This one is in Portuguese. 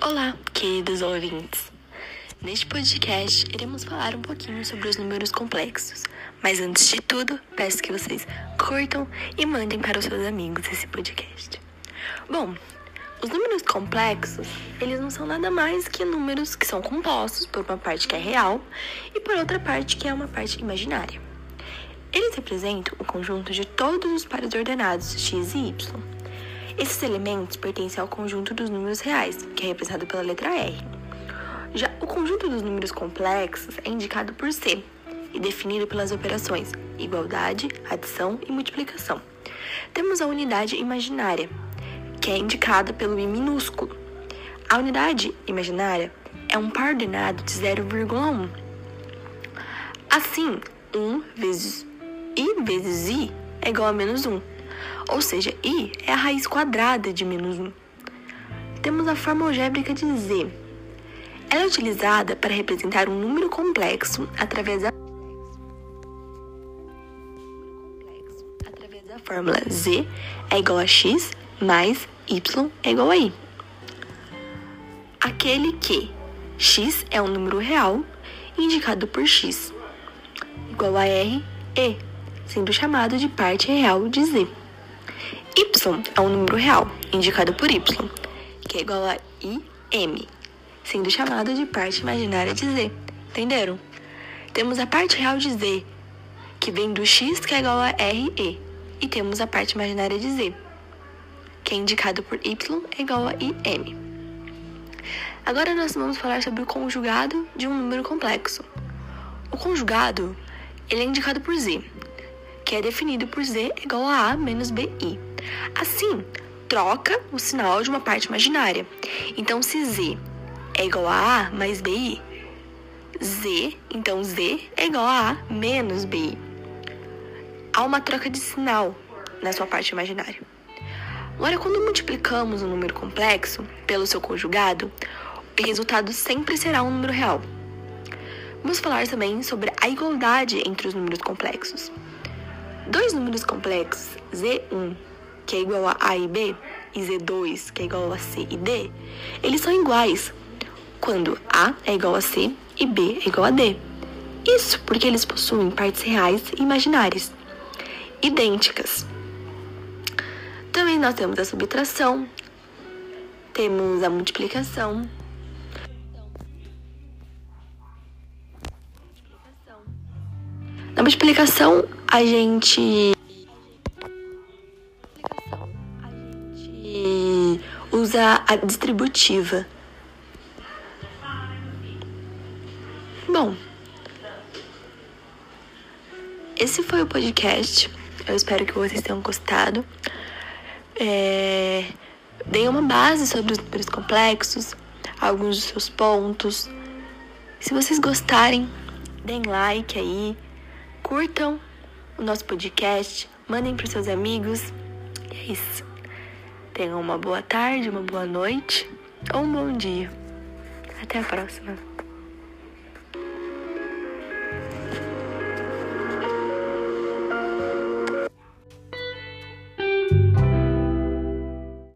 Olá, queridos ouvintes! Neste podcast, iremos falar um pouquinho sobre os números complexos. Mas antes de tudo, peço que vocês curtam e mandem para os seus amigos esse podcast. Bom, os números complexos, eles não são nada mais que números que são compostos por uma parte que é real e por outra parte que é uma parte imaginária. Eles representam o conjunto de todos os pares ordenados x e y. Esses elementos pertencem ao conjunto dos números reais, que é representado pela letra R. Já o conjunto dos números complexos é indicado por C e definido pelas operações igualdade, adição e multiplicação. Temos a unidade imaginária, que é indicada pelo I minúsculo. A unidade imaginária é um par ordenado de 0,1. Assim, 1 vezes i vezes i é igual a menos 1, ou seja, i é a raiz quadrada de menos 1. Temos a forma algébrica de z. Ela é utilizada para representar um número complexo através da fórmula z é igual a x mais y é igual a i. Aquele que x é um número real indicado por x, igual a r e, sendo chamado de parte real de z. y é um número real indicado por y, que é igual a im, sendo chamado de parte imaginária de z. Entenderam? Temos a parte real de z, que vem do x, que é igual a re, e temos a parte imaginária de z, que é indicado por y é igual a im. Agora nós vamos falar sobre o conjugado de um número complexo. O conjugado ele é indicado por z, que é definido por z igual a a menos bi. Assim, troca o sinal de uma parte imaginária. Então, se z é igual a a mais bi, z, então z é igual a a menos bi. Há uma troca de sinal na sua parte imaginária. Agora, quando multiplicamos um número complexo pelo seu conjugado, o resultado sempre será um número real. Vamos falar também sobre a igualdade entre os números complexos. Dois números complexos, Z1, que é igual a A e B, e Z2, que é igual a C e D, eles são iguais quando A é igual a C e B é igual a D. Isso porque eles possuem partes reais e imaginárias, idênticas. Também nós temos a subtração, temos a multiplicação. Na multiplicação, a gente. Gente usa a distributiva. Bom, esse foi o podcast. Eu espero que vocês tenham gostado. É, dei uma base sobre os números complexos, alguns dos seus pontos. Se vocês gostarem, deem like aí, curtam o nosso podcast, mandem para seus amigos. E é isso. Tenham uma boa tarde, uma boa noite ou um bom dia. Até a próxima.